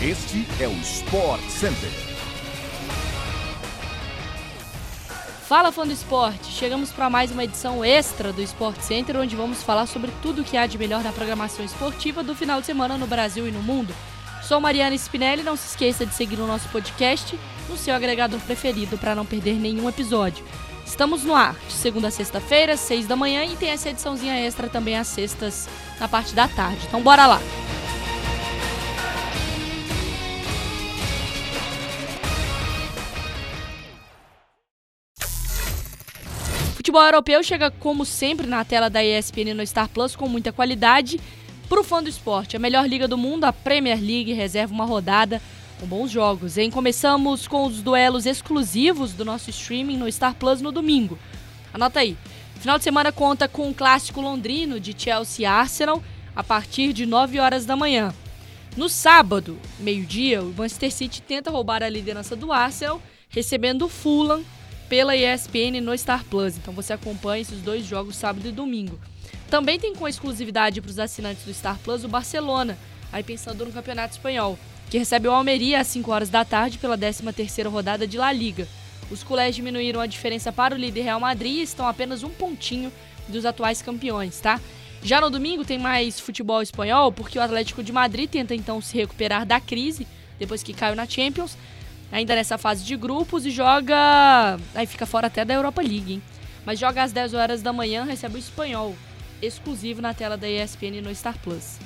Este é o Sport Center. Fala fã do esporte! Chegamos para mais uma edição extra do Sport Center, onde vamos falar sobre tudo o que há de melhor na programação esportiva do final de semana no Brasil e no mundo. Sou Mariana Spinelli, não se esqueça de seguir o nosso podcast no seu agregador preferido para não perder nenhum episódio. Estamos no ar, de segunda a sexta-feira, seis da manhã, e tem essa ediçãozinha extra também às sextas, na parte da tarde. Então bora lá! Futebol europeu chega como sempre na tela da ESPN no Star Plus com muita qualidade. Para o fã do esporte, a melhor liga do mundo, a Premier League, reserva uma rodada com bons jogos, hein? Começamos com os duelos exclusivos do nosso streaming no Star Plus no domingo. Anota aí. Final de semana conta com um clássico londrino de Chelsea Arsenal a partir de 9 horas da manhã. No sábado, meio-dia, o Manchester City tenta roubar a liderança do Arsenal, recebendo o Fulham pela ESPN no Star Plus. Então você acompanha esses dois jogos sábado e domingo. Também tem com exclusividade para os assinantes do Star Plus o Barcelona, aí pensando no Campeonato Espanhol que recebe o Almeria às 5 horas da tarde pela 13ª rodada de La Liga. Os culés diminuíram a diferença para o líder Real Madrid e estão apenas um pontinho dos atuais campeões, tá? Já no domingo tem mais futebol espanhol, porque o Atlético de Madrid tenta então se recuperar da crise depois que caiu na Champions, ainda nessa fase de grupos e joga, aí fica fora até da Europa League, hein? Mas joga às 10 horas da manhã, recebe o espanhol, exclusivo na tela da ESPN no Star Plus.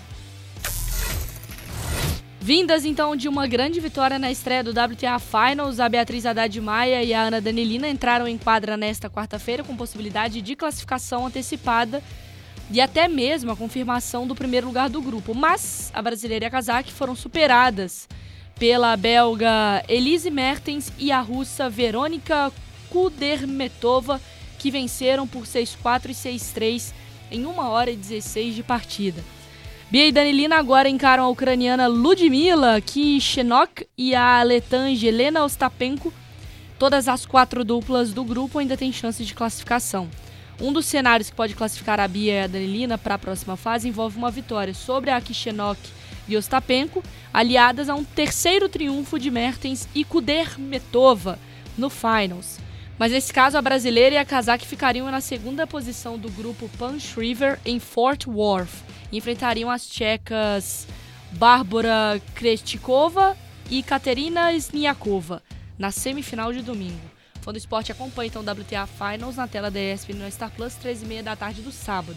Vindas então de uma grande vitória na estreia do WTA Finals, a Beatriz Haddad Maia e a Ana Danilina entraram em quadra nesta quarta-feira com possibilidade de classificação antecipada e até mesmo a confirmação do primeiro lugar do grupo. Mas a brasileira e a casaque foram superadas pela belga Elise Mertens e a russa Verônica Kudermetova, que venceram por 6-4 e 6-3 em 1 hora e 16 de partida. Bia e Danilina agora encaram a ucraniana Ludmila Kishenok e a letange Helena Ostapenko. Todas as quatro duplas do grupo ainda têm chance de classificação. Um dos cenários que pode classificar a Bia e a Danilina para a próxima fase envolve uma vitória sobre a Kishenok e Ostapenko, aliadas a um terceiro triunfo de Mertens e Kudermetova no Finals. Mas nesse caso, a brasileira e a casaque ficariam na segunda posição do grupo Punch River em Fort Worth enfrentariam as tchecas Bárbara Krestikova e Katerina Sniakova na semifinal de domingo. Fã do esporte acompanha então o WTA Finals na tela da ESPN no Star Plus, 13h30 da tarde do sábado.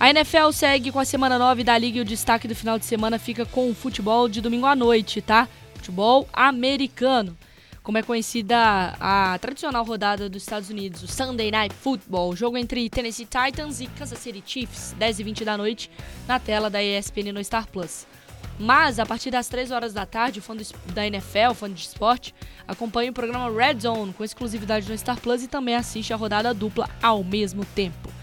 A NFL segue com a semana 9 da liga e o destaque do final de semana fica com o futebol de domingo à noite, tá? Futebol americano como é conhecida a tradicional rodada dos Estados Unidos, o Sunday Night Football, jogo entre Tennessee Titans e Kansas City Chiefs, 10 e 20 da noite, na tela da ESPN no Star Plus. Mas, a partir das 3 horas da tarde, o fã da NFL, fã de esporte, acompanha o programa Red Zone, com exclusividade no Star Plus e também assiste a rodada dupla ao mesmo tempo.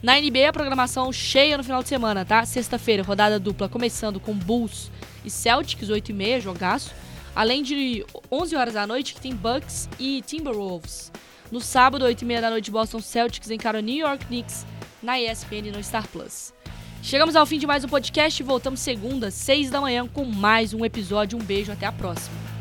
Na NBA, a programação cheia no final de semana, tá? Sexta-feira, rodada dupla começando com Bulls e Celtics, 8h30, jogaço. Além de 11 horas da noite, que tem Bucks e Timberwolves. No sábado, 8 e meia da noite, Boston Celtics encara o New York Knicks na ESPN no Star Plus. Chegamos ao fim de mais um podcast e voltamos segunda, 6 da manhã, com mais um episódio. Um beijo, até a próxima.